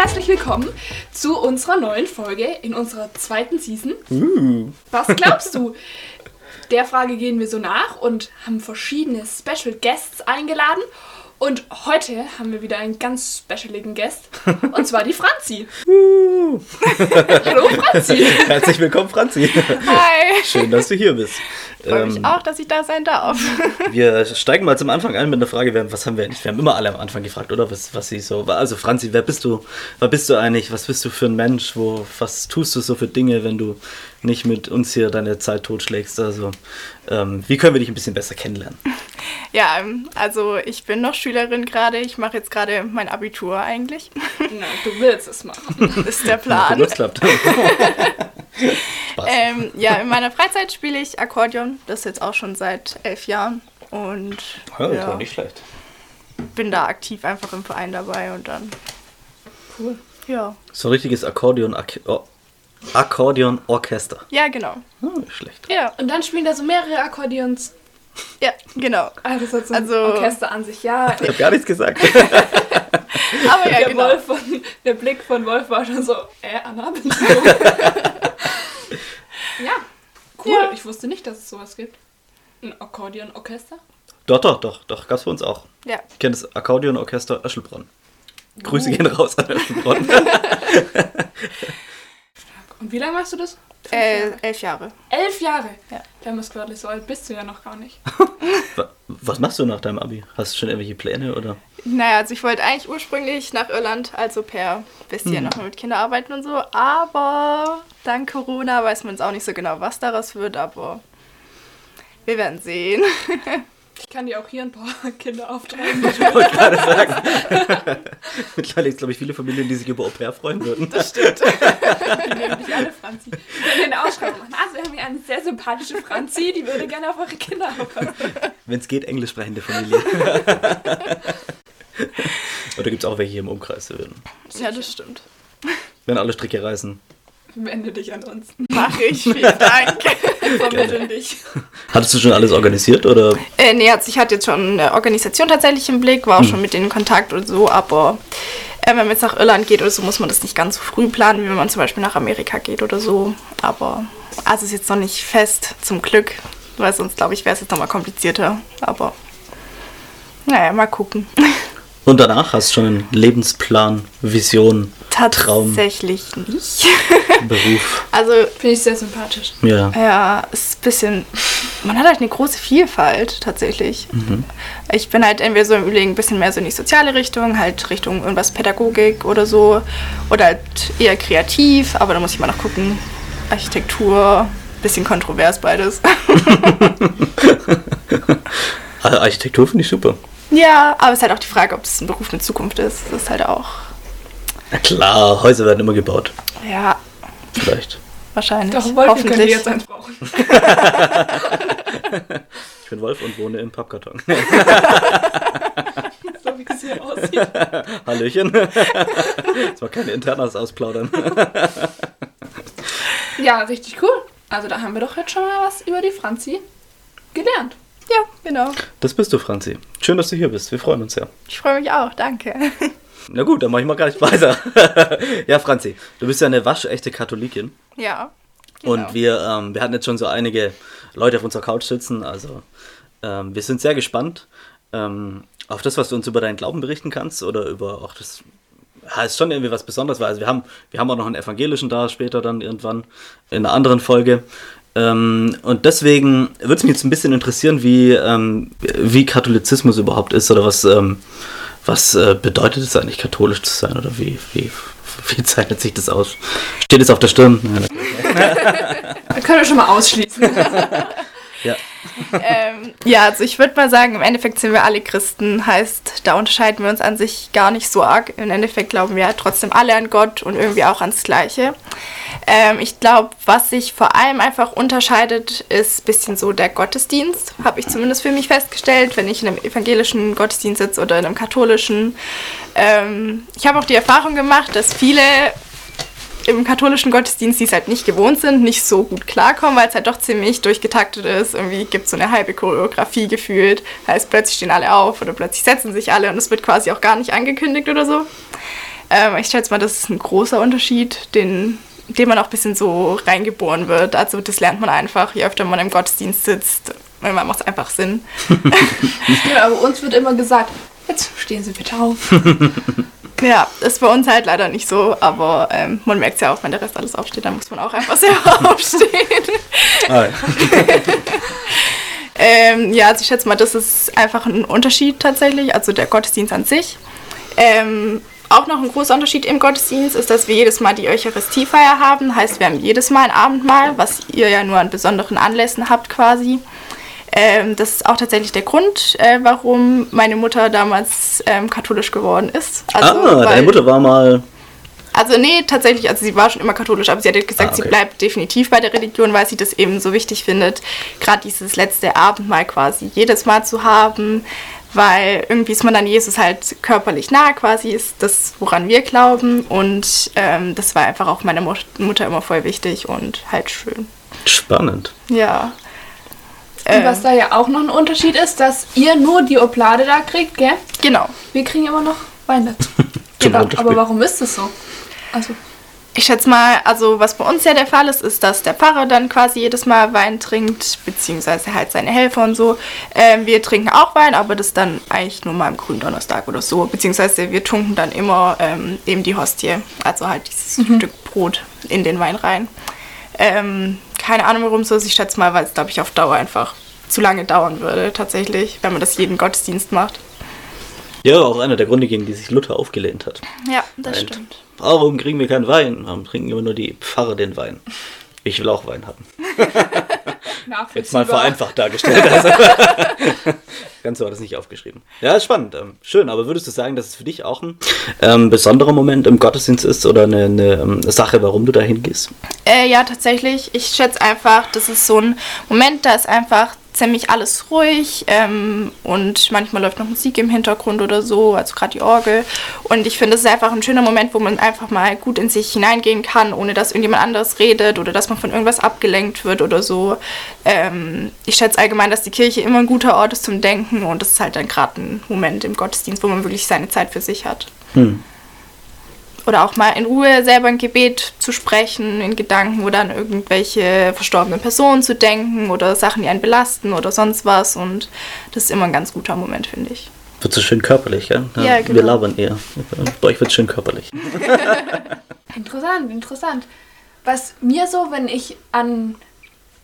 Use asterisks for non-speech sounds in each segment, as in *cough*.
herzlich willkommen zu unserer neuen Folge in unserer zweiten Season. Uh. Was glaubst du? *laughs* Der Frage gehen wir so nach und haben verschiedene Special Guests eingeladen und heute haben wir wieder einen ganz specialigen Guest. Und zwar die Franzi. Hallo Franzi. Herzlich willkommen, Franzi. Hi. Schön, dass du hier bist. Freue mich ähm, auch, dass ich da sein darf. Wir steigen mal zum Anfang ein mit einer Frage. Was haben wir nicht? Wir haben immer alle am Anfang gefragt, oder? Was, was sie so. Also Franzi, wer bist du? Wer bist du eigentlich? Was bist du für ein Mensch? Wo, was tust du so für Dinge, wenn du nicht mit uns hier deine Zeit totschlägst? Also, ähm, wie können wir dich ein bisschen besser kennenlernen? *laughs* Ja, ähm, also ich bin noch Schülerin gerade. Ich mache jetzt gerade mein Abitur eigentlich. *laughs* Na, du willst es machen. Das ist der *laughs* Plan. Ja, das klappt. ähm, ja, in meiner Freizeit spiele ich Akkordeon. Das jetzt auch schon seit elf Jahren. Und ja, das ja, nicht schlecht. Bin da aktiv einfach im Verein dabei und dann. Cool. Ja. So ein richtiges Akkordeon. oh. Akkordeon-Orchester. Ja, genau. Nicht schlecht. Ja, und dann spielen da so mehrere Akkordeons ja, genau. Das hat so ein also, Orchester an sich, ja. Ich habe gar nichts gesagt. *laughs* Aber ja, der, genau. Wolf von, der Blick von Wolf war schon so, äh, Anna, *laughs* bin Ja, cool. Ja. Ich wusste nicht, dass es sowas gibt. Ein Akkordeon-Orchester? Doch, doch, doch, doch, gab es für uns auch. Ja. Ich kenne das Akkordeon-Orchester Öschelbronn. Grüße uh. gehen raus an Öschelbronn. *laughs* Und wie lange machst du das? Äh, elf Jahre. Elf Jahre? Ja. Da muss gerade so alt bist du ja noch gar nicht. *laughs* Was machst du nach deinem Abi? Hast du schon irgendwelche Pläne oder? Naja, also ich wollte eigentlich ursprünglich nach Irland als Au pair bisschen hm. noch mit Kindern arbeiten und so, aber dank Corona weiß man jetzt auch nicht so genau, was daraus wird, aber wir werden sehen. *laughs* Ich kann dir auch hier ein paar *laughs* Kinder auftreiben. *laughs* Ich wollte gerade *laughs* sagen. Mittlerweile gibt es, glaube ich, viele Familien, die sich über Au pair freuen würden. Das stimmt. Die nehmen dich alle Franzi. Wir können eine Ausschreibung machen. Also, wir haben hier eine sehr sympathische Franzi, die würde gerne auf eure Kinder aufpassen. Wenn es geht, englisch sprechende Familie. Oder gibt es auch welche hier im Umkreis? Ja, das stimmt. Wenn alle Stricke reißen. Wende dich an uns. Mach ich, vielen *laughs* Dank. Vermitteln dich. Hattest du schon alles organisiert oder? Äh, nee, also ich hatte jetzt schon eine Organisation tatsächlich im Blick, war auch hm. schon mit denen in Kontakt und so, aber äh, wenn man jetzt nach Irland geht oder so, muss man das nicht ganz so früh planen, wie wenn man zum Beispiel nach Amerika geht oder so. Aber also ist jetzt noch nicht fest, zum Glück, weil sonst glaube ich wäre es jetzt nochmal komplizierter. Aber naja, mal gucken. Und danach hast du schon einen Lebensplan, Vision, Traum? Tatsächlich nicht. *laughs* Beruf. Also. Finde ich sehr sympathisch. Ja. Ja, ist ein bisschen. Man hat halt eine große Vielfalt tatsächlich. Mhm. Ich bin halt entweder so im Überlegen ein bisschen mehr so in die soziale Richtung, halt Richtung irgendwas Pädagogik oder so. Oder halt eher kreativ, aber da muss ich mal noch gucken. Architektur, bisschen kontrovers beides. *laughs* Also Architektur finde ich super. Ja, aber es ist halt auch die Frage, ob es ein Beruf mit Zukunft ist. Das ist halt auch. Na klar, Häuser werden immer gebaut. Ja. Vielleicht. Wahrscheinlich. Doch, Wolf, Hoffentlich. Könnt jetzt eins brauchen. *laughs* ich bin Wolf und wohne im Pappkarton. *laughs* so wie es hier aussieht. Hallöchen. Das war keine Internas ausplaudern. ja, richtig cool. Also da haben wir doch jetzt schon mal was über die Franzi gelernt. Ja, genau. Das bist du, Franzi. Schön, dass du hier bist. Wir freuen uns sehr. Ich freue mich auch, danke. Na gut, dann mache ich mal gleich *laughs* weiter. ja, Franzi, du bist ja eine waschechte Katholikin. Ja. Genau. Und wir, ähm, wir hatten jetzt schon so einige Leute auf unserer Couch sitzen. Also ähm, wir sind sehr gespannt ähm, auf das, was du uns über deinen Glauben berichten kannst oder über auch das. Ja, ist schon irgendwie was Besonderes, weil also wir haben, wir haben auch noch einen evangelischen da später dann irgendwann in einer anderen Folge. Ähm, und deswegen würde es mich jetzt ein bisschen interessieren, wie, ähm, wie Katholizismus überhaupt ist oder was, ähm, was äh, bedeutet es eigentlich, katholisch zu sein oder wie, wie, wie *laughs* zeichnet sich das aus? Steht es auf der Stirn? *laughs* Wir können wir schon mal ausschließen. ja. *laughs* ähm, ja, also ich würde mal sagen, im Endeffekt sind wir alle Christen, heißt, da unterscheiden wir uns an sich gar nicht so arg. Im Endeffekt glauben wir trotzdem alle an Gott und irgendwie auch ans Gleiche. Ähm, ich glaube, was sich vor allem einfach unterscheidet, ist ein bisschen so der Gottesdienst, habe ich zumindest für mich festgestellt, wenn ich in einem evangelischen Gottesdienst sitze oder in einem katholischen. Ähm, ich habe auch die Erfahrung gemacht, dass viele im katholischen Gottesdienst, die es halt nicht gewohnt sind, nicht so gut klarkommen, weil es halt doch ziemlich durchgetaktet ist. Irgendwie gibt es so eine halbe Choreografie gefühlt. Heißt, plötzlich stehen alle auf oder plötzlich setzen sich alle und es wird quasi auch gar nicht angekündigt oder so. Ähm, ich schätze mal, das ist ein großer Unterschied, den, den man auch ein bisschen so reingeboren wird. Also das lernt man einfach, je öfter man im Gottesdienst sitzt. Manchmal macht es einfach Sinn. ja, *laughs* aber uns wird immer gesagt, jetzt stehen Sie bitte auf. *laughs* Ja, ist bei uns halt leider nicht so, aber ähm, man merkt es ja auch, wenn der Rest alles aufsteht, dann muss man auch einfach selber *laughs* aufstehen. Ah, *laughs* ja. ähm, ja, also ich schätze mal, das ist einfach ein Unterschied tatsächlich, also der Gottesdienst an sich. Ähm, auch noch ein großer Unterschied im Gottesdienst ist, dass wir jedes Mal die Eucharistiefeier haben. Heißt, wir haben jedes Mal ein Abendmahl, was ihr ja nur an besonderen Anlässen habt quasi. Ähm, das ist auch tatsächlich der Grund, äh, warum meine Mutter damals ähm, katholisch geworden ist. Also, ah, weil, deine Mutter war mal. Also nee, tatsächlich, also sie war schon immer katholisch, aber sie hat gesagt, ah, okay. sie bleibt definitiv bei der Religion, weil sie das eben so wichtig findet, gerade dieses letzte Abendmahl quasi jedes Mal zu haben, weil irgendwie ist man dann Jesus halt körperlich nah quasi, ist das, woran wir glauben und ähm, das war einfach auch meiner Mutter immer voll wichtig und halt schön. Spannend. Ja. Und was da ja auch noch ein Unterschied ist, dass ihr nur die Oblade da kriegt, gell? Genau. Wir kriegen immer noch Wein dazu. *laughs* genau. Aber warum ist das so? Also. Ich schätze mal, also was bei uns ja der Fall ist, ist, dass der Pfarrer dann quasi jedes Mal Wein trinkt, beziehungsweise halt seine Helfer und so. Ähm, wir trinken auch Wein, aber das dann eigentlich nur mal am Gründonnerstag oder so. Beziehungsweise wir tunken dann immer ähm, eben die Hostie, also halt dieses mhm. Stück Brot in den Wein rein. Ähm, keine Ahnung, warum so ist. Ich schätze mal, weil es, glaube ich, auf Dauer einfach zu lange dauern würde, tatsächlich, wenn man das jeden Gottesdienst macht. Ja, auch einer der Gründe, gegen die sich Luther aufgelehnt hat. Ja, das Und stimmt. Warum kriegen wir keinen Wein? Warum trinken immer nur die Pfarrer den Wein? Ich will auch Wein haben. *laughs* Jetzt mal vereinfacht dargestellt. Also. *laughs* Ganz so war das nicht aufgeschrieben. Ja, ist spannend. Ähm, schön, aber würdest du sagen, dass es für dich auch ein ähm, besonderer Moment im Gottesdienst ist oder eine, eine, eine ähm, Sache, warum du dahin gehst? Äh, ja, tatsächlich. Ich schätze einfach, das ist so ein Moment, da ist einfach ziemlich alles ruhig ähm, und manchmal läuft noch Musik im Hintergrund oder so, also gerade die Orgel. Und ich finde, es ist einfach ein schöner Moment, wo man einfach mal gut in sich hineingehen kann, ohne dass irgendjemand anderes redet oder dass man von irgendwas abgelenkt wird oder so. Ähm, ich schätze allgemein, dass die Kirche immer ein guter Ort ist zum Denken und das ist halt dann gerade ein Moment im Gottesdienst, wo man wirklich seine Zeit für sich hat. Hm oder auch mal in Ruhe selber ein Gebet zu sprechen, in Gedanken oder an irgendwelche verstorbenen Personen zu denken oder Sachen, die einen belasten oder sonst was. Und das ist immer ein ganz guter Moment, finde ich. Wird so schön körperlich, ja? ja, ja genau. Wir labern eher. Bei euch wird es schön körperlich. *laughs* interessant, interessant. Was mir so, wenn ich an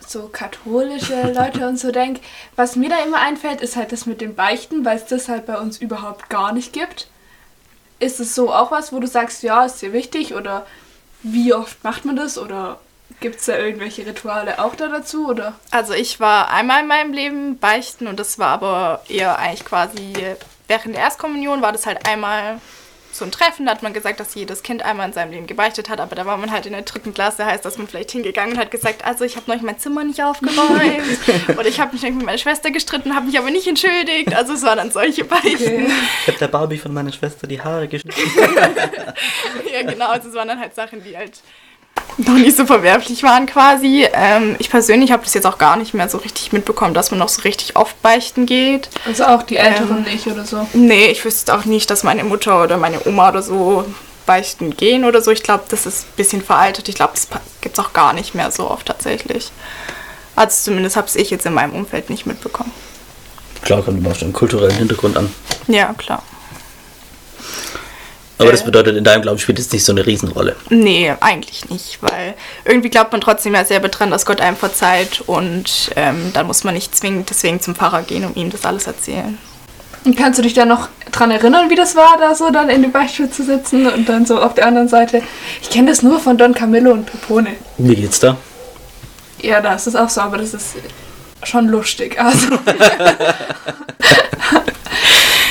so katholische *laughs* Leute und so denke, was mir da immer einfällt, ist halt das mit dem Beichten, weil es das halt bei uns überhaupt gar nicht gibt. Ist es so auch was, wo du sagst, ja, ist dir wichtig oder wie oft macht man das oder gibt es da irgendwelche Rituale auch da dazu oder? Also ich war einmal in meinem Leben beichten und das war aber eher eigentlich quasi während der Erstkommunion war das halt einmal so ein Treffen, da hat man gesagt, dass jedes Kind einmal in seinem Leben gebeichtet hat, aber da war man halt in der dritten Klasse, heißt, dass man vielleicht hingegangen und hat gesagt, also ich habe neulich mein Zimmer nicht aufgeräumt *laughs* oder ich habe mich mit meiner Schwester gestritten, habe mich aber nicht entschuldigt, also es waren dann solche Beichten. Okay. Ich habe der Barbie von meiner Schwester die Haare geschnitten. *laughs* ja genau, also es waren dann halt Sachen, die halt *laughs* noch nicht so verwerflich waren quasi. Ähm, ich persönlich habe das jetzt auch gar nicht mehr so richtig mitbekommen, dass man noch so richtig oft beichten geht. Also auch die Älteren ähm, nicht oder so? Nee, ich wüsste auch nicht, dass meine Mutter oder meine Oma oder so beichten gehen oder so. Ich glaube, das ist ein bisschen veraltet. Ich glaube, das gibt es auch gar nicht mehr so oft tatsächlich. Also zumindest habe ich jetzt in meinem Umfeld nicht mitbekommen. Klar, kommt immer auf den kulturellen Hintergrund an. Ja, klar. Aber das bedeutet, in deinem Glauben spielt es nicht so eine Riesenrolle. Nee, eigentlich nicht, weil irgendwie glaubt man trotzdem ja selber dran, dass Gott einem verzeiht und ähm, dann muss man nicht zwingend deswegen zum Pfarrer gehen, um ihm das alles erzählen. Und kannst du dich da noch dran erinnern, wie das war, da so dann in dem Beichtstuhl zu sitzen und dann so auf der anderen Seite? Ich kenne das nur von Don Camillo und Pepone. Wie geht's da? Ja, da ist es auch so, aber das ist schon lustig. Also. *laughs* *laughs*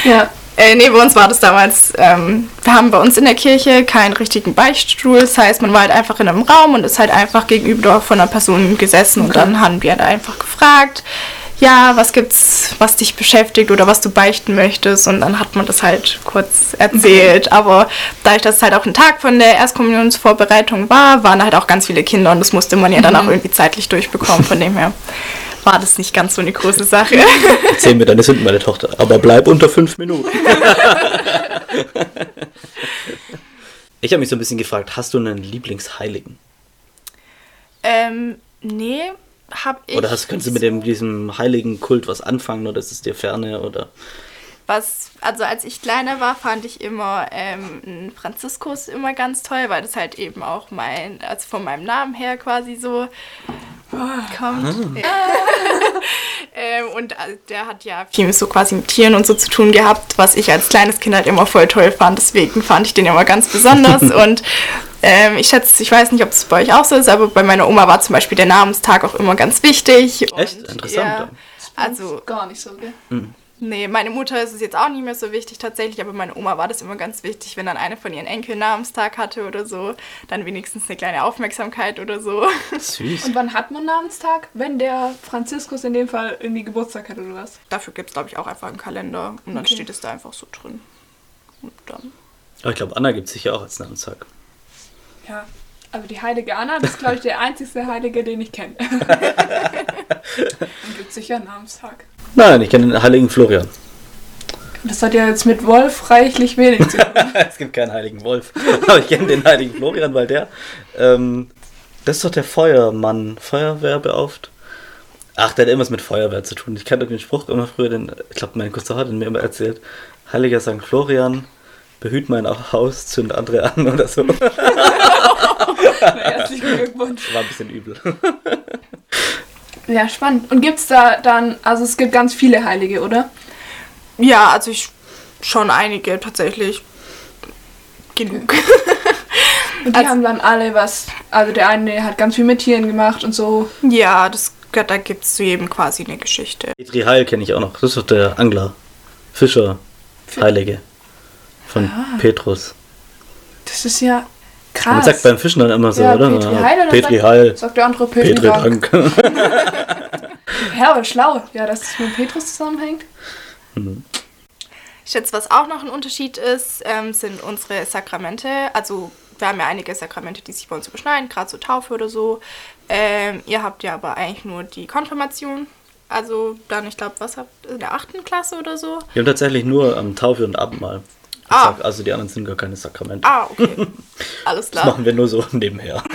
ja. Äh, nee, bei uns war das damals, ähm, wir haben bei uns in der Kirche keinen richtigen Beichtstuhl. Das heißt, man war halt einfach in einem Raum und ist halt einfach gegenüber von einer Person gesessen okay. und dann haben wir da einfach gefragt, ja, was gibt's, was dich beschäftigt oder was du beichten möchtest und dann hat man das halt kurz erzählt. Okay. Aber dadurch, dass es halt auch ein Tag von der Erstkommunionsvorbereitung war, waren halt auch ganz viele Kinder und das musste man ja dann mhm. auch irgendwie zeitlich durchbekommen, von dem her *laughs* war das nicht ganz so eine große Sache. Erzähl mir deine Sünden, meine Tochter. Aber bleib unter fünf Minuten. *laughs* Ich habe mich so ein bisschen gefragt, hast du einen Lieblingsheiligen? Ähm, nee, hab ich. Oder hast, kannst du mit dem, diesem heiligen Kult was anfangen oder ist es dir ferne oder? Was, also als ich kleiner war, fand ich immer ähm, einen Franziskus immer ganz toll, weil das halt eben auch mein, also von meinem Namen her quasi so kommt. *laughs* ähm, und äh, der hat ja viel so quasi mit Tieren und so zu tun gehabt, was ich als kleines Kind halt immer voll toll fand. Deswegen fand ich den immer ganz besonders. *laughs* und ähm, ich schätze, ich weiß nicht, ob es bei euch auch so ist, aber bei meiner Oma war zum Beispiel der Namenstag auch immer ganz wichtig. Echt? Und, Interessant. Ja, also Gar nicht so, gell? Nee, meine Mutter ist es jetzt auch nicht mehr so wichtig tatsächlich, aber meine Oma war das immer ganz wichtig, wenn dann eine von ihren Enkeln Namenstag hatte oder so, dann wenigstens eine kleine Aufmerksamkeit oder so. Süß. Und wann hat man Namenstag? Wenn der Franziskus in dem Fall irgendwie Geburtstag hat oder was? Dafür gibt es, glaube ich, auch einfach einen Kalender und dann Okay. steht es da einfach so drin. Und dann. Aber ich glaube, Anna gibt es sicher auch als Namenstag. Ja. Also die heilige Anna, das ist, glaube ich, der einzigste Heilige, den ich kenne. *laughs* Dann gibt es sicher einen Namenstag. Nein, ich kenne den heiligen Florian. Das hat ja jetzt mit Wolf reichlich wenig zu tun. *laughs* es gibt keinen heiligen Wolf. Aber ich kenne den heiligen Florian, weil der. Ähm, das ist doch der Feuermann. Feuerwehrbeauft. Ach, der hat irgendwas mit Feuerwehr zu tun. Ich kannte den Spruch immer früher, den, ich glaube, mein Cousin hat ihn mir immer erzählt. Heiliger St. Florian, behüt mein Haus, zünd andere an oder so. *laughs* Herzlichen Glückwunsch. War ein bisschen übel. Ja, spannend. Und gibt es da dann, also es gibt ganz viele Heilige, oder? Ja, also ich schon einige tatsächlich. Genug. Und die Also- haben dann alle was, also der eine hat ganz viel mit Tieren gemacht und so. ja, das, da gibt es zu jedem quasi eine Geschichte. Petri Heil kenne ich auch noch. Das ist doch der Angler. Fischer. Heilige. Von Ah. Petrus. Das ist ja Man krass. sagt beim Fischen dann immer so, ja, oder? Petri Heil oder Petri sagt, Heil. sagt der andere Petri, Petri Dank. Dank. *laughs* Ja, aber schlau. Ja, dass es mit Petrus zusammenhängt. Ich schätze, was auch noch ein Unterschied ist, ähm, sind unsere Sakramente. Also wir haben ja einige Sakramente, die sich bei uns überschneiden, gerade so Taufe oder so. Ähm, ihr habt ja aber eigentlich nur die Konfirmation. Also dann, ich glaube, was habt ihr in der achten Klasse oder so? Wir haben tatsächlich nur ähm, Taufe und Abendmahl. Ah. Also die anderen sind gar keine Sakramente. Ah, okay. *laughs* Alles Das klar. machen wir nur so nebenher. *laughs*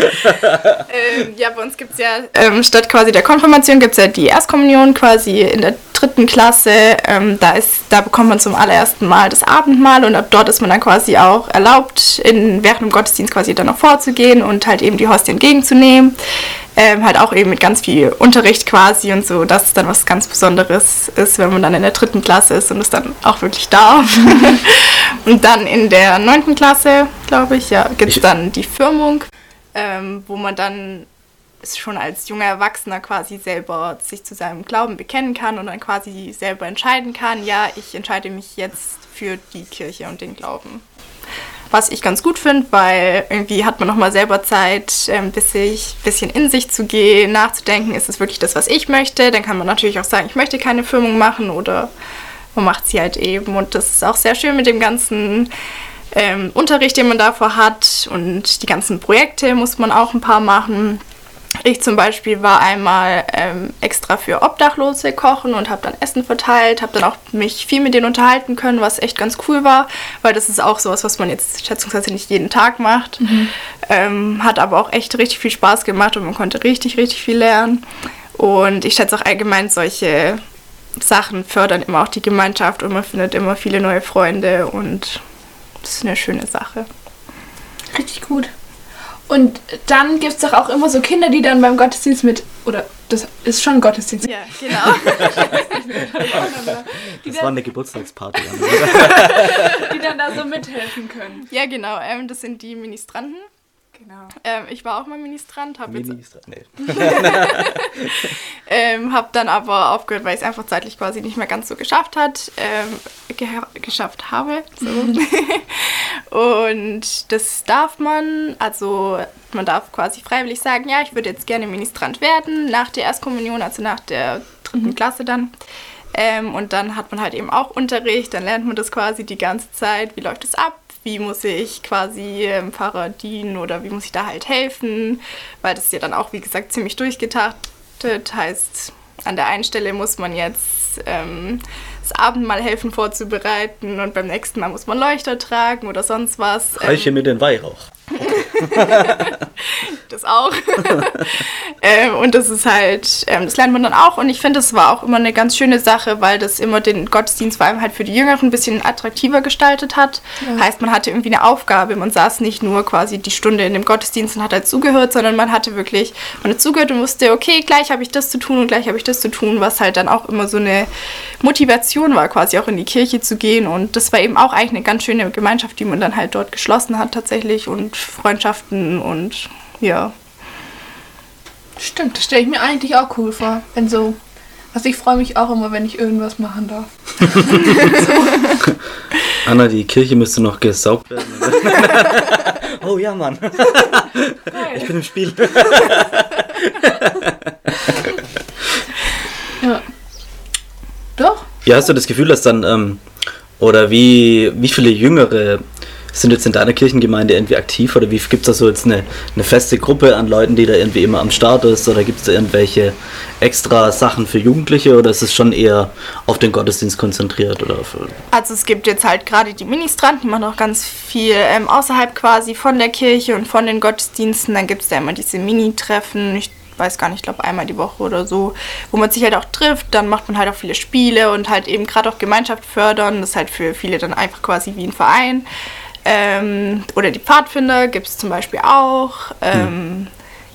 Ähm, ja, bei uns gibt es ja ähm, statt quasi der Konfirmation gibt es ja die Erstkommunion quasi in der dritten Klasse. Ähm, da, ist, da bekommt man zum allerersten Mal das Abendmahl und ab dort ist man dann quasi auch erlaubt, in, während dem Gottesdienst quasi dann noch vorzugehen und halt eben die Hostie entgegenzunehmen. Ähm, halt auch eben mit ganz viel Unterricht quasi und so, dass es dann was ganz Besonderes ist, wenn man dann in der dritten Klasse ist und es dann auch wirklich darf. *laughs* und dann in der neunten Klasse, glaube ich, ja, gibt es dann die Firmung ähm, wo man dann schon als junger Erwachsener quasi selber sich zu seinem Glauben bekennen kann und dann quasi selber entscheiden kann, ja, ich entscheide mich jetzt für die Kirche und den Glauben. Was ich ganz gut finde, weil irgendwie hat man nochmal selber Zeit, ein bisschen, bisschen in sich zu gehen, nachzudenken, ist es wirklich das, was ich möchte. Dann kann man natürlich auch sagen, ich möchte keine Firmung machen oder man macht sie halt eben. Und das ist auch sehr schön mit dem ganzen ähm, Unterricht, den man davor hat und die ganzen Projekte muss man auch ein paar machen. Ich zum Beispiel war einmal ähm, extra für Obdachlose kochen und habe dann Essen verteilt, habe dann auch mich viel mit denen unterhalten können, was echt ganz cool war, weil das ist auch sowas, was man jetzt schätzungsweise nicht jeden Tag macht. Ähm, hat aber auch echt richtig viel Spaß gemacht und man konnte richtig, richtig viel lernen. Und ich schätze auch allgemein solche Sachen fördern immer auch die Gemeinschaft und man findet immer viele neue Freunde und das ist eine schöne Sache. Richtig gut. Und dann gibt es doch auch immer so Kinder, die dann beim Gottesdienst mit, oder das ist schon Gottesdienst, Ja, genau. *laughs* Das war dann, eine Geburtstagsparty. *laughs* die dann da so mithelfen können. ja, genau. Ähm, das sind die Ministranten. Genau. Ähm, ich war auch mal Ministrant, habe jetzt Minister. Nee. *laughs* Ähm, habe dann aber aufgehört, weil ich es einfach zeitlich quasi nicht mehr ganz so geschafft hat, ähm, ge geschafft habe. So. *laughs* und das darf man, also man darf quasi freiwillig sagen, ja, ich würde jetzt gerne Ministrant werden nach der Erstkommunion, also nach der dritten Klasse dann. Ähm, und dann hat man halt eben auch Unterricht, dann lernt man das quasi die ganze Zeit, wie läuft es ab, wie muss ich quasi dem Pfarrer dienen oder wie muss ich da halt helfen, weil das ist ja dann auch, wie gesagt, ziemlich durchgetaktet, heißt, an der einen Stelle muss man jetzt ähm, das Abendmahl helfen vorzubereiten und beim nächsten Mal muss man Leuchter tragen oder sonst was. Reiche Ähm, mir den Weihrauch. *laughs* das auch. *laughs* ähm, und das ist halt, ähm, das lernt man dann auch. Und ich finde, das war auch immer eine ganz schöne Sache, weil das immer den Gottesdienst vor allem halt für die Jüngeren ein bisschen attraktiver gestaltet hat. Heißt, man hatte irgendwie eine Aufgabe. Man saß nicht nur quasi die Stunde in dem Gottesdienst und hat halt zugehört, sondern man hatte wirklich, man hat zugehört und wusste, okay, gleich habe ich das zu tun und gleich habe ich das zu tun, was halt dann auch immer so eine Motivation war, quasi auch in die Kirche zu gehen. Und das war eben auch eigentlich eine ganz schöne Gemeinschaft, die man dann halt dort geschlossen hat tatsächlich und Freundschaften und ja. Stimmt, das stelle ich mir eigentlich auch cool vor. Wenn so. Also ich freue mich auch immer, wenn ich irgendwas machen darf. *laughs* Anna, die Kirche müsste noch gesaugt werden. *laughs* oh ja, Mann. Ich bin im Spiel. *laughs* Ja. Doch. Ja, hast du das Gefühl, dass dann, ähm, oder wie, wie viele Jüngere sind jetzt in deiner Kirchengemeinde irgendwie aktiv oder wie gibt es da so jetzt eine, eine feste Gruppe an Leuten, die da irgendwie immer am Start ist oder gibt es da irgendwelche extra Sachen für Jugendliche oder ist es schon eher auf den Gottesdienst konzentriert oder auf, Also es gibt jetzt halt gerade die Ministranten, die machen auch ganz viel ähm, außerhalb quasi von der Kirche und von den Gottesdiensten. Dann gibt es da immer diese Mini-Treffen, ich weiß gar nicht, ich glaube einmal die Woche oder so, wo man sich halt auch trifft. Dann macht man halt auch viele Spiele und halt eben gerade auch Gemeinschaft fördern. Das ist halt für viele dann einfach quasi wie ein Verein. Ähm, oder die Pfadfinder gibt es zum Beispiel auch. Ähm,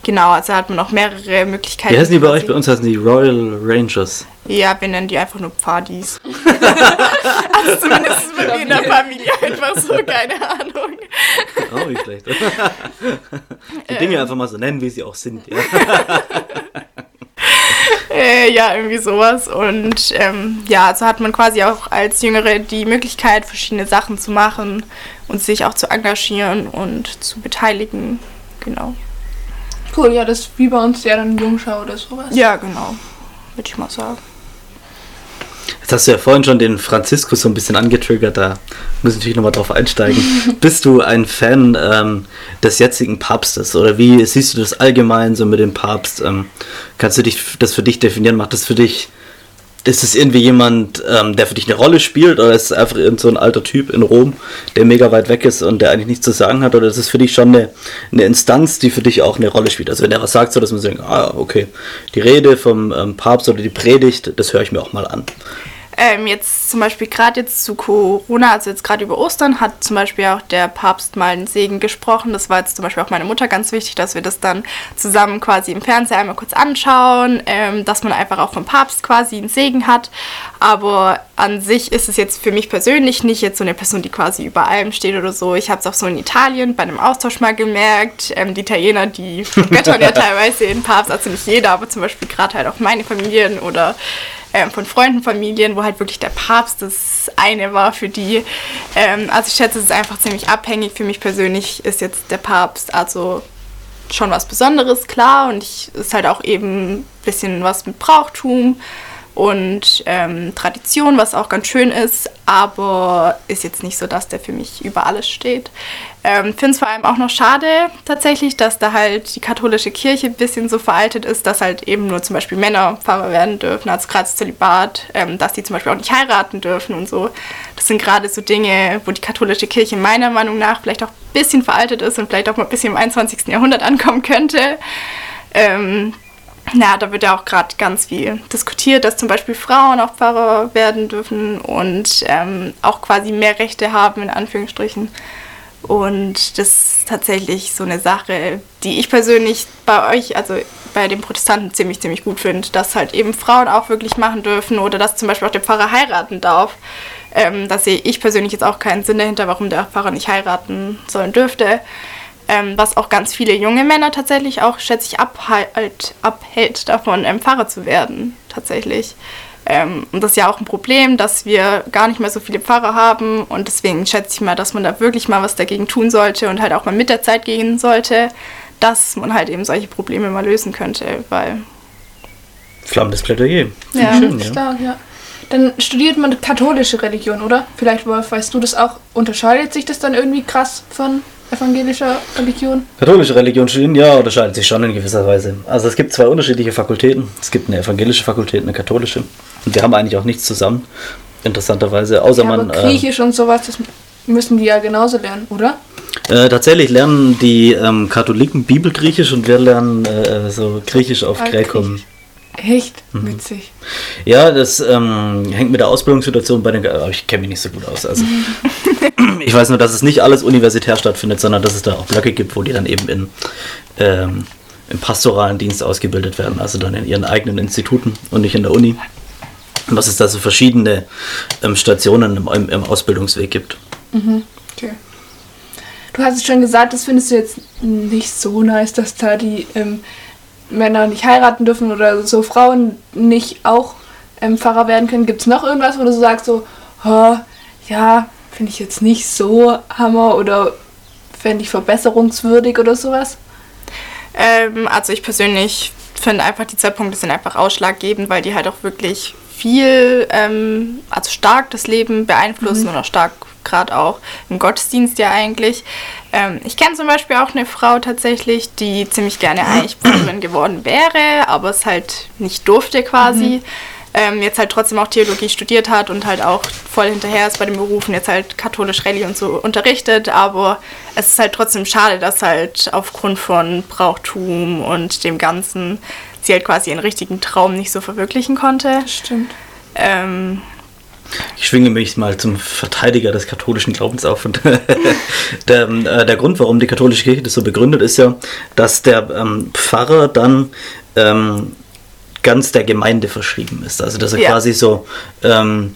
Genau, also hat man auch mehrere Möglichkeiten. Wie heißen die bei euch? Bei uns heißen die Royal Rangers. Ja, wir nennen die einfach nur Pfadis. *laughs* also zumindest ist bei mir in der Familie einfach so, keine Ahnung. Oh, wie schlecht. die Dinge einfach mal so nennen, wie sie auch sind. Ja. *laughs* Äh, ja, irgendwie sowas. Und ähm, ja, also hat man quasi auch als Jüngere die Möglichkeit, verschiedene Sachen zu machen und sich auch zu engagieren und zu beteiligen. Genau. Cool, ja, das ist wie bei uns ja dann Jungschau oder sowas. Ja, genau. Würde ich mal sagen. Jetzt hast du ja vorhin schon den Franziskus so ein bisschen angetriggert, da muss ich natürlich nochmal drauf einsteigen. *laughs* Bist du ein Fan ähm, des jetzigen Papstes oder wie siehst du das allgemein so mit dem Papst? Ähm, kannst du dich das für dich definieren? Macht das für dich, ist es irgendwie jemand, ähm, der für dich eine Rolle spielt oder ist es einfach irgend so ein alter Typ in Rom, der mega weit weg ist und der eigentlich nichts zu sagen hat oder ist es für dich schon eine, eine Instanz, die für dich auch eine Rolle spielt? Also wenn er was sagt, so dass man sagt, ah, okay, die Rede vom ähm, Papst oder die Predigt, das höre ich mir auch mal an. Ähm, jetzt zum Beispiel gerade jetzt zu Corona, also jetzt gerade über Ostern, hat zum Beispiel auch der Papst mal einen Segen gesprochen. Das war jetzt zum Beispiel auch meiner Mutter ganz wichtig, dass wir das dann zusammen quasi im Fernseher einmal kurz anschauen, ähm, dass man einfach auch vom Papst quasi einen Segen hat. Aber an sich ist es jetzt für mich persönlich nicht jetzt so eine Person, die quasi über allem steht oder so. Ich habe es auch so in Italien bei einem Austausch mal gemerkt. Ähm, die Italiener, die *laughs* göttern ja teilweise den Papst, also nicht jeder, aber zum Beispiel gerade halt auch meine Familien oder ähm, von Freunden, Familien, wo halt wirklich der Papst das eine war für die. Ähm, also ich schätze, es ist einfach ziemlich abhängig. Für mich persönlich ist jetzt der Papst also schon was Besonderes, klar. Und ich ist halt auch eben ein bisschen was mit Brauchtum und ähm, Tradition, was auch ganz schön ist, aber ist jetzt nicht so, dass der für mich über alles steht. Ähm, Finde es vor allem auch noch schade tatsächlich, dass da halt die katholische Kirche ein bisschen so veraltet ist, dass halt eben nur zum Beispiel Männer Pfarrer werden dürfen, als gerade ähm, dass die zum Beispiel auch nicht heiraten dürfen und so. Das sind gerade so Dinge, wo die katholische Kirche meiner Meinung nach vielleicht auch ein bisschen veraltet ist und vielleicht auch mal ein bisschen im 21. Jahrhundert ankommen könnte. Ähm, na, da wird ja auch gerade ganz viel diskutiert, dass zum Beispiel Frauen auch Pfarrer werden dürfen und ähm, auch quasi mehr Rechte haben, in Anführungsstrichen. Und das ist tatsächlich so eine Sache, die ich persönlich bei euch, also bei den Protestanten, ziemlich, ziemlich gut finde, dass halt eben Frauen auch wirklich machen dürfen oder dass zum Beispiel auch der Pfarrer heiraten darf. Ähm, da sehe ich persönlich jetzt auch keinen Sinn dahinter, warum der Pfarrer nicht heiraten sollen dürfte. Ähm, was auch ganz viele junge Männer tatsächlich auch, schätze ich, abhält, abhält davon, ähm, Pfarrer zu werden, tatsächlich. Ähm, und das ist ja auch ein Problem, dass wir gar nicht mehr so viele Pfarrer haben und deswegen schätze ich mal, dass man da wirklich mal was dagegen tun sollte und halt auch mal mit der Zeit gehen sollte, dass man halt eben solche Probleme mal lösen könnte, weil Flammendes Plädoyer. Ja, Schön, ja. Stark, ja. Dann studiert man katholische Religion, oder? Vielleicht, Wolf, weißt du das auch? Unterscheidet sich das dann irgendwie krass von evangelischer Religion? Katholische Religion studieren, ja, unterscheidet sich schon in gewisser Weise. Also es gibt zwei unterschiedliche Fakultäten. Es gibt eine evangelische Fakultät, eine katholische. Und die haben eigentlich auch nichts zusammen, interessanterweise. Außer Ja, man. aber Griechisch und sowas, das müssen die ja genauso lernen, oder? Äh, tatsächlich lernen die ähm, Katholiken Bibelgriechisch und wir lernen äh, so Griechisch auf Gräkum. Echt? Mhm. Witzig. Ja, das ähm, hängt mit der Ausbildungssituation bei den. Aber ich kenne mich nicht so gut aus. Also *laughs* ich weiß nur, dass es nicht alles universitär stattfindet, sondern dass es da auch Blöcke gibt, wo die dann eben in, ähm, im pastoralen Dienst ausgebildet werden, also dann in ihren eigenen Instituten und nicht in der Uni. Und dass es da so verschiedene ähm, Stationen im, im, im Ausbildungsweg gibt. Okay. Du hast es schon gesagt, das findest du jetzt nicht so nice, dass da die ähm, Männer nicht heiraten dürfen oder so Frauen nicht auch ähm, Pfarrer werden können. Gibt es noch irgendwas, wo du so sagst, so, "Ha, ja, finde ich jetzt nicht so Hammer oder fände ich verbesserungswürdig oder sowas? Ähm, also ich persönlich finde einfach, die zwei Punkte sind einfach ausschlaggebend, weil die halt auch wirklich viel, ähm, also stark das Leben beeinflussen und auch stark gerade auch im Gottesdienst ja eigentlich. Ähm, ich kenne zum Beispiel auch eine Frau tatsächlich, die ziemlich gerne eigentlich Pfarrerin geworden wäre, aber es halt nicht durfte quasi. Ähm, jetzt halt trotzdem auch Theologie studiert hat und halt auch voll hinterher ist bei den Berufen, jetzt halt katholisch Rallye und so unterrichtet, aber es ist halt trotzdem schade, dass halt aufgrund von Brauchtum und dem Ganzen sie halt quasi ihren richtigen Traum nicht so verwirklichen konnte. Stimmt. Ähm, Ich schwinge mich mal zum Verteidiger des katholischen Glaubens auf. Und *laughs* der, äh, der Grund, warum die katholische Kirche das so begründet, ist ja, dass der ähm, Pfarrer dann ähm, ganz der Gemeinde verschrieben ist. Also dass er Ja. quasi so ähm,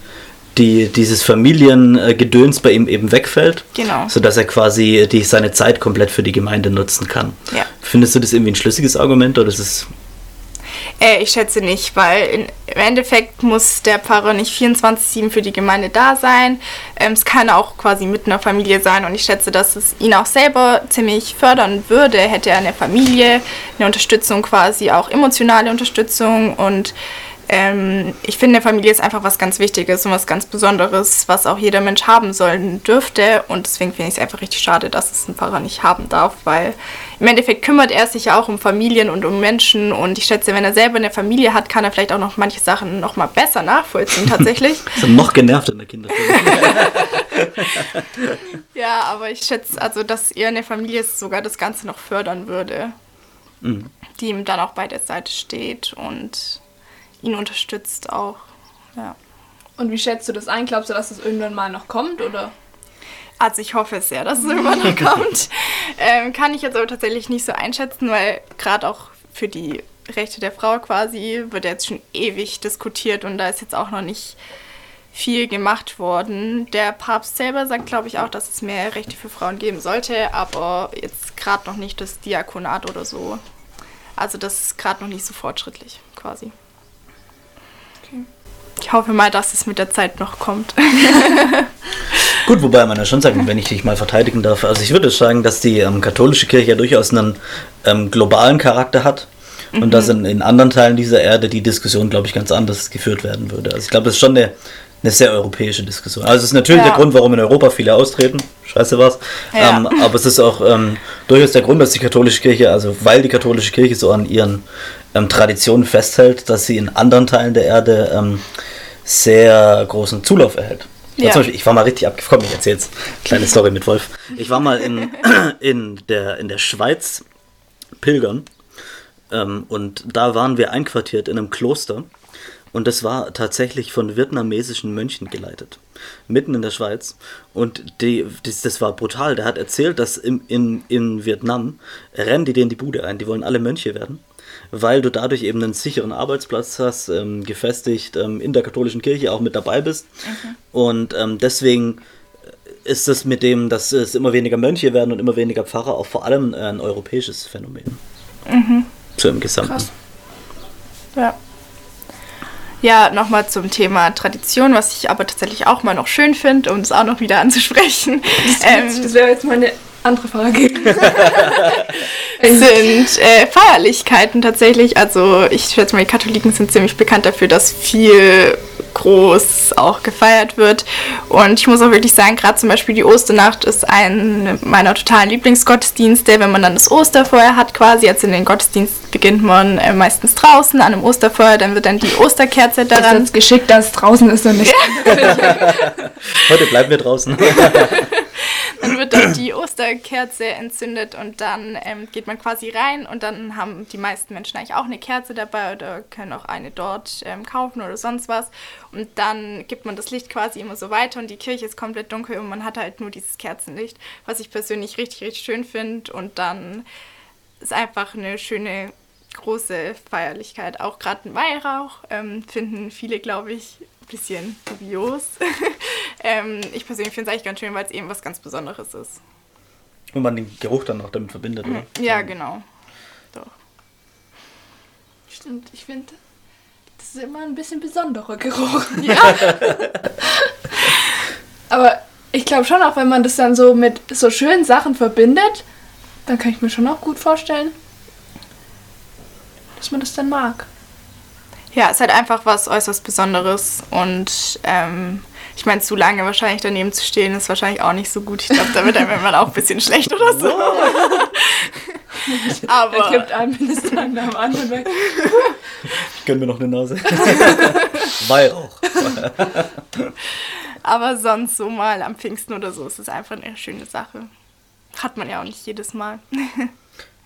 die, dieses Familiengedöns bei ihm eben wegfällt, Genau. sodass er quasi die, seine Zeit komplett für die Gemeinde nutzen kann. Ja. Findest du das irgendwie ein schlüssiges Argument oder ist es Äh, ich schätze nicht, weil in, im Endeffekt muss der Pfarrer nicht 24-7 für die Gemeinde da sein. Ähm, es kann auch quasi mit einer Familie sein und ich schätze, dass es ihn auch selber ziemlich fördern würde, hätte er eine Familie, eine Unterstützung quasi, auch emotionale Unterstützung und ähm, ich finde, Familie ist einfach was ganz Wichtiges und was ganz Besonderes, was auch jeder Mensch haben sollen dürfte. Und deswegen finde ich es einfach richtig schade, dass es ein Pfarrer nicht haben darf, weil im Endeffekt kümmert er sich ja auch um Familien und um Menschen. Und ich schätze, wenn er selber eine Familie hat, kann er vielleicht auch noch manche Sachen noch mal besser nachvollziehen *laughs* tatsächlich. ist noch genervt in der Kinderfilm? *laughs* ja, aber ich schätze, also, dass er eine Familie sogar das Ganze noch fördern würde, die ihm dann auch bei der Seite steht und ihn unterstützt auch. Ja. Und wie schätzt du das ein? Glaubst du, dass das irgendwann mal noch kommt? Oder? Also ich hoffe sehr, dass es irgendwann noch *laughs* kommt. Ähm, kann ich jetzt aber tatsächlich nicht so einschätzen, weil gerade auch für die Rechte der Frau quasi wird jetzt schon ewig diskutiert und da ist jetzt auch noch nicht viel gemacht worden. Der Papst selber sagt, glaube ich, auch, dass es mehr Rechte für Frauen geben sollte, aber jetzt gerade noch nicht das Diakonat oder so. Also das ist gerade noch nicht so fortschrittlich quasi. Ich hoffe mal, dass es mit der Zeit noch kommt. *laughs* *laughs* Gut, wobei man ja schon sagen, wenn ich dich mal verteidigen darf, also ich würde sagen, dass die ähm, katholische Kirche ja durchaus einen ähm, globalen Charakter hat und dass in, in anderen Teilen dieser Erde die Diskussion, glaube ich, ganz anders geführt werden würde. Also ich glaube, das ist schon eine, eine sehr europäische Diskussion. Also es ist natürlich Ja. der Grund, warum in Europa viele austreten. Scheiße was. Ja. Ähm, aber es ist auch ähm, durchaus der Grund, dass die katholische Kirche, also weil die katholische Kirche so an ihren ähm, Traditionen festhält, dass sie in anderen Teilen der Erde ähm, sehr großen Zulauf erhält. Ja. Beispiel, ich war mal richtig abgekommen, ich erzähle jetzt kleine Story mit Wolf. Ich war mal in, *clears throat* in, der, in der Schweiz pilgern ähm, und da waren wir einquartiert in einem Kloster und das war tatsächlich von vietnamesischen Mönchen geleitet. Mitten in der Schweiz. Und die, das, das war brutal. Der hat erzählt, dass im, in, in Vietnam rennen die denen die Bude ein. Die wollen alle Mönche werden, weil du dadurch eben einen sicheren Arbeitsplatz hast, ähm, gefestigt ähm, in der katholischen Kirche auch mit dabei bist. Und ähm, deswegen ist es mit dem, dass es immer weniger Mönche werden und immer weniger Pfarrer auch vor allem ein europäisches Phänomen. So im Gesamten. Krass. Ja. Ja, nochmal zum Thema Tradition, was ich aber tatsächlich auch mal noch schön finde, um es auch noch wieder anzusprechen. Ähm, das wäre jetzt meine Andere Frage. *laughs* sind äh, Feierlichkeiten tatsächlich. Also ich schätze mal, die Katholiken sind ziemlich bekannt dafür, dass viel groß auch gefeiert wird. Und ich muss auch wirklich sagen, gerade zum Beispiel die Osternacht ist ein meiner totalen Lieblingsgottesdienste, wenn man dann das Osterfeuer hat quasi. Jetzt in den Gottesdienst beginnt man äh, meistens draußen an einem Osterfeuer, dann wird dann die Osterkerze daran. Das ist geschickt, dass es draußen ist und nicht. *laughs* Heute bleiben wir draußen. *laughs* dann wird dann die Osterkerze entzündet und dann ähm, geht man quasi rein und dann haben die meisten Menschen eigentlich auch eine Kerze dabei oder können auch eine dort ähm, kaufen oder sonst was. Und dann gibt man das Licht quasi immer so weiter und die Kirche ist komplett dunkel und man hat halt nur dieses Kerzenlicht, was ich persönlich richtig, richtig schön finde. Und dann ist einfach eine schöne große Feierlichkeit. Auch gerade ein Weihrauch ähm, finden viele, glaube ich, bisschen dubios. *laughs* ähm, ich persönlich finde es eigentlich ganz schön, weil es eben was ganz Besonderes ist. Und man den Geruch dann auch damit verbindet, oder? Ja, genau. Doch. Stimmt, ich finde, das ist immer ein bisschen besonderer Geruch. *laughs* *laughs* Ja. Aber ich glaube schon, auch wenn man das dann so mit so schönen Sachen verbindet, dann kann ich mir schon auch gut vorstellen, dass man das dann mag. Ja, es ist halt einfach was äußerst Besonderes und ähm, ich meine, zu lange wahrscheinlich daneben zu stehen, ist wahrscheinlich auch nicht so gut. Ich glaube, da wird einem immer auch ein bisschen schlecht oder so. *laughs* Aber. Er kippt einen Minister nach dem anderen weg. Ich gönne mir noch eine Nase. *laughs* Weihrauch. *laughs* Aber sonst so mal am Pfingsten oder so ist es einfach eine schöne Sache. Hat man ja auch nicht jedes Mal.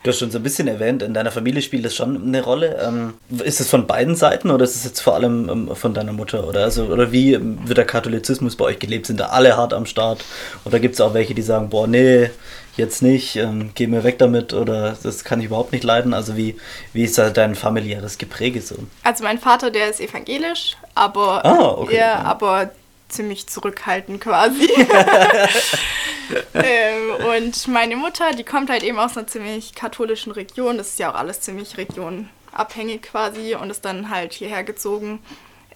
Du hast schon so ein bisschen erwähnt, in deiner Familie spielt das schon eine Rolle. Ähm, ist es von beiden Seiten oder ist es jetzt vor allem ähm, von deiner Mutter? Oder, also, oder wie wird der Katholizismus bei euch gelebt? Sind da alle hart am Start? Oder gibt es auch welche, die sagen, boah, nee, jetzt nicht, ähm, geh mir weg damit oder das kann ich überhaupt nicht leiden? Also wie, wie ist da dein familiäres Gepräge so? Also mein Vater, der ist evangelisch, aber, ah, okay. ja, aber ziemlich zurückhaltend quasi. *laughs* ähm, und meine Mutter, die kommt halt eben aus einer ziemlich katholischen Region. Das ist ja auch alles ziemlich regionabhängig quasi und ist dann halt hierher gezogen.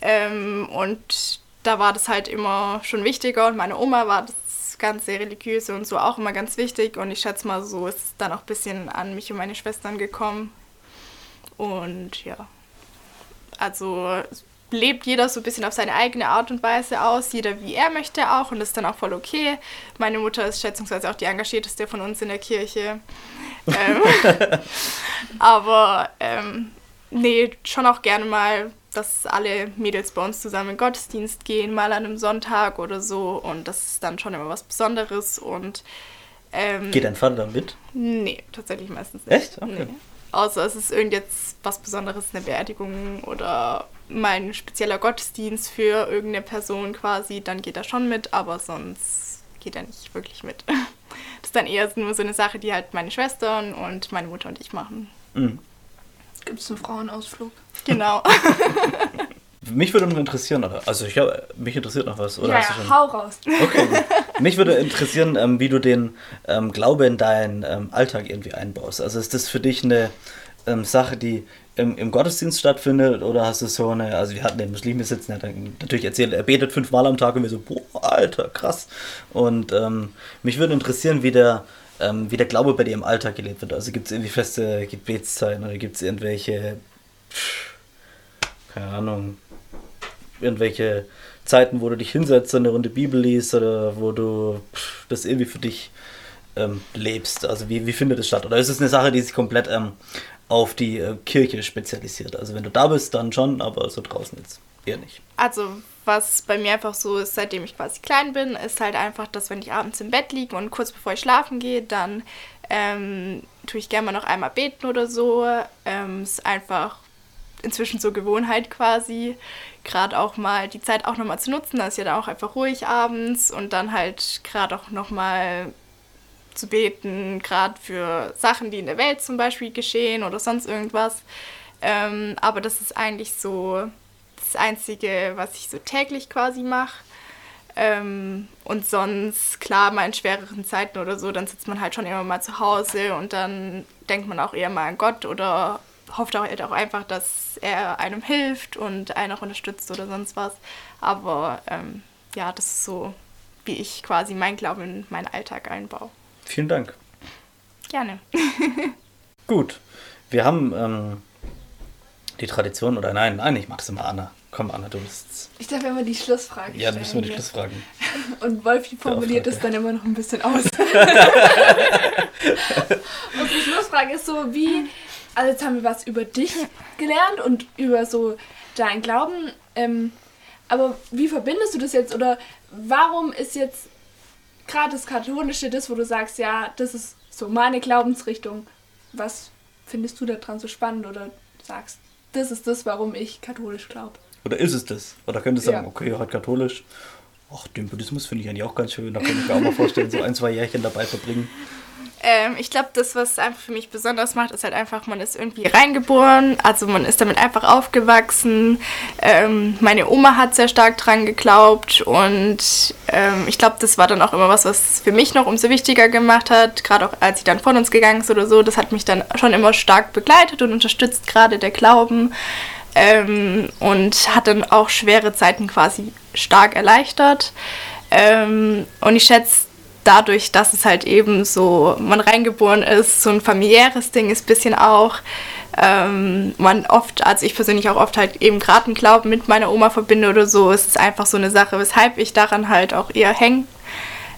Ähm, und da war das halt immer schon wichtiger und meine Oma war das ganze Religiöse und so auch immer ganz wichtig und ich schätze mal, so ist es dann auch ein bisschen an mich und meine Schwestern gekommen. Und ja, also lebt jeder so ein bisschen auf seine eigene Art und Weise aus, jeder wie er möchte auch und das ist dann auch voll okay. Meine Mutter ist schätzungsweise auch die engagierteste von uns in der Kirche. ähm, *laughs* aber ähm, nee, schon auch gerne mal, dass alle Mädels bei uns zusammen in Gottesdienst gehen, mal an einem Sonntag oder so und das ist dann schon immer was Besonderes und ähm, Geht dein Vater mit? Nee, tatsächlich meistens nicht. Echt? Okay. Nee. Außer es ist irgend jetzt was Besonderes, eine Beerdigung oder mal ein spezieller Gottesdienst für irgendeine Person quasi, dann geht er schon mit, aber sonst geht er nicht wirklich mit. *laughs* Das ist dann eher nur so eine Sache, die halt meine Schwestern und meine Mutter und ich machen. Mhm. Gibt es einen Frauenausflug? Genau. *laughs* Mich würde noch interessieren, also ich habe, mich interessiert noch was, oder? Ja, ja hau raus. Okay. *laughs* mich würde interessieren, ähm, wie du den ähm, Glaube in deinen ähm, Alltag irgendwie einbaust. Also ist das für dich eine ähm, Sache, die im, im, Gottesdienst stattfindet oder hast du so eine, also wir hatten den Muslim sitzen, der hat natürlich erzählt, er betet fünfmal am Tag und wir so, boah, Alter, krass. Und ähm, mich würde interessieren, wie der, ähm, wie der Glaube bei dir im Alltag gelebt wird. Also gibt es irgendwie feste Gebetszeiten oder gibt es irgendwelche, keine Ahnung, irgendwelche Zeiten, wo du dich hinsetzt und eine Runde Bibel liest oder wo du das irgendwie für dich ähm, lebst? Also wie, wie findet es statt? Oder ist es eine Sache, die sich komplett ähm, auf die äh, Kirche spezialisiert? Also wenn du da bist, dann schon, aber so draußen jetzt eher nicht. Also was bei mir einfach so ist, seitdem ich quasi klein bin, ist halt einfach, dass wenn ich abends im Bett liege und kurz bevor ich schlafen gehe, dann ähm, tue ich gerne mal noch einmal beten oder so. Ähm, ist einfach inzwischen so Gewohnheit quasi, gerade auch mal die Zeit auch nochmal zu nutzen. Da ist ja dann auch einfach ruhig abends und dann halt gerade auch nochmal zu beten, gerade für Sachen, die in der Welt zum Beispiel geschehen oder sonst irgendwas. Ähm, aber das ist eigentlich so das Einzige, was ich so täglich quasi mache. Ähm, und sonst, klar, mal in schwereren Zeiten oder so, dann sitzt man halt schon immer mal zu Hause und dann denkt man auch eher mal an Gott oder hofft auch, auch einfach, dass er einem hilft und einen auch unterstützt oder sonst was. Aber ähm, ja, das ist so, wie ich quasi mein Glauben in meinen Alltag einbaue. Vielen Dank. Gerne. *laughs* Gut. Wir haben ähm, die Tradition, oder nein, nein, ich mach das immer Anna. Komm, Anna, du bist. Ich darf immer die Schlussfrage Ja, du müssen wir die stellen. Schlussfragen. Und Wolfi formuliert es dann immer noch ein bisschen aus. *laughs* *laughs* und die Schlussfrage ist so, wie, also jetzt haben wir was über dich gelernt und über so deinen Glauben, ähm, aber wie verbindest du das jetzt oder warum ist jetzt gerade das Katholische das, wo du sagst, ja, das ist so meine Glaubensrichtung, was findest du daran so spannend oder sagst, das ist das, warum ich katholisch glaube? Oder ist es das? Oder könntest du sagen, Ja. okay, halt katholisch. Ach, den Buddhismus finde ich eigentlich auch ganz schön. Da könnte ich mir auch mal vorstellen, so ein, zwei Jährchen dabei verbringen. Ähm, ich glaube, das, was einfach für mich besonders macht, ist halt einfach, man ist irgendwie reingeboren, also man ist damit einfach aufgewachsen. Ähm, meine Oma hat sehr stark dran geglaubt und ähm, ich glaube, das war dann auch immer was, was für mich noch umso wichtiger gemacht hat, gerade auch als sie dann von uns gegangen ist oder so. Das hat mich dann schon immer stark begleitet und unterstützt, gerade der Glauben. Ähm, und hat dann auch schwere Zeiten quasi stark erleichtert. Ähm, und ich schätze dadurch, dass es halt eben so, man reingeboren ist, so ein familiäres Ding ist ein bisschen auch. Ähm, man oft, also ich persönlich auch oft halt eben gerade einen Glauben mit meiner Oma verbinde oder so, ist es einfach so eine Sache, weshalb ich daran halt auch eher hänge.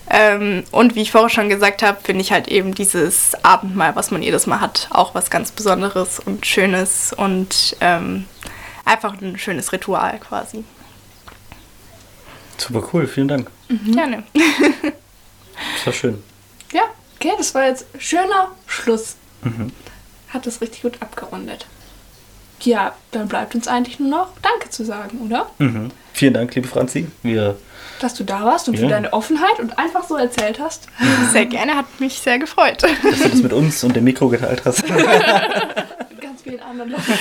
Ähm, und wie ich vorher schon gesagt habe, finde ich halt eben dieses Abendmahl, was man jedes Mal hat, auch was ganz Besonderes und Schönes und ähm, einfach ein schönes Ritual quasi. Super cool, vielen Dank. Gerne. *laughs* Das war schön. Ja, okay, das war jetzt schöner Schluss. Hat das richtig gut abgerundet. Ja, dann bleibt uns eigentlich nur noch Danke zu sagen, oder? Mhm. Vielen Dank, liebe Franzi. Wir, Dass du da warst und für Ja. deine Offenheit und einfach so erzählt hast. Sehr gerne, hat mich sehr gefreut. dass du das mit uns und dem Mikro geteilt hast. *laughs* Mit ganz vielen anderen Leuten.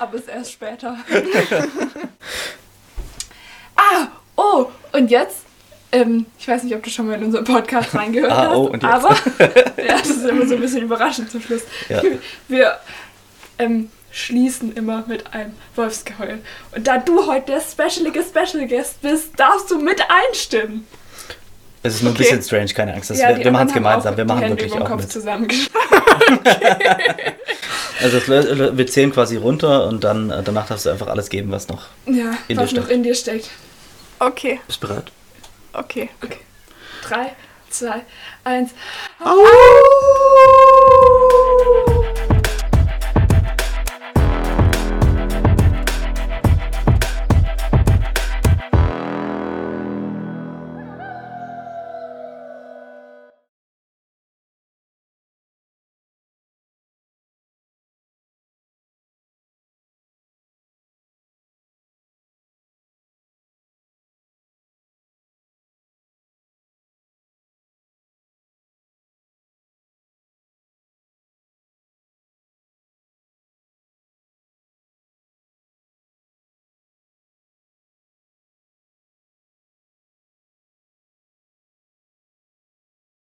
Aber es erst später. *laughs* ah, oh, und jetzt. Ähm, ich weiß nicht, ob du schon mal in unseren Podcast *laughs* reingehört Ah, hast. oh, und jetzt? Aber *laughs* ja, das ist immer so ein bisschen überraschend zum Schluss. Ja. Wir ähm, schließen immer mit einem Wolfsgeheul. Und da du heute der specialige Special Guest bist, darfst du mit einstimmen. Es ist nur ein Okay. bisschen strange, keine Angst. Das, Ja, wir machen es gemeinsam. auch Wir machen wirklich auch Kopf mit. zusammengeschlagen. *laughs* Also wir zählen quasi runter und dann äh, danach darfst du einfach alles geben, was noch. Ja, In was dir noch steckt. in dir steckt. Okay, Bist du bereit? Okay. Okay. Drei, zwei, eins. Au!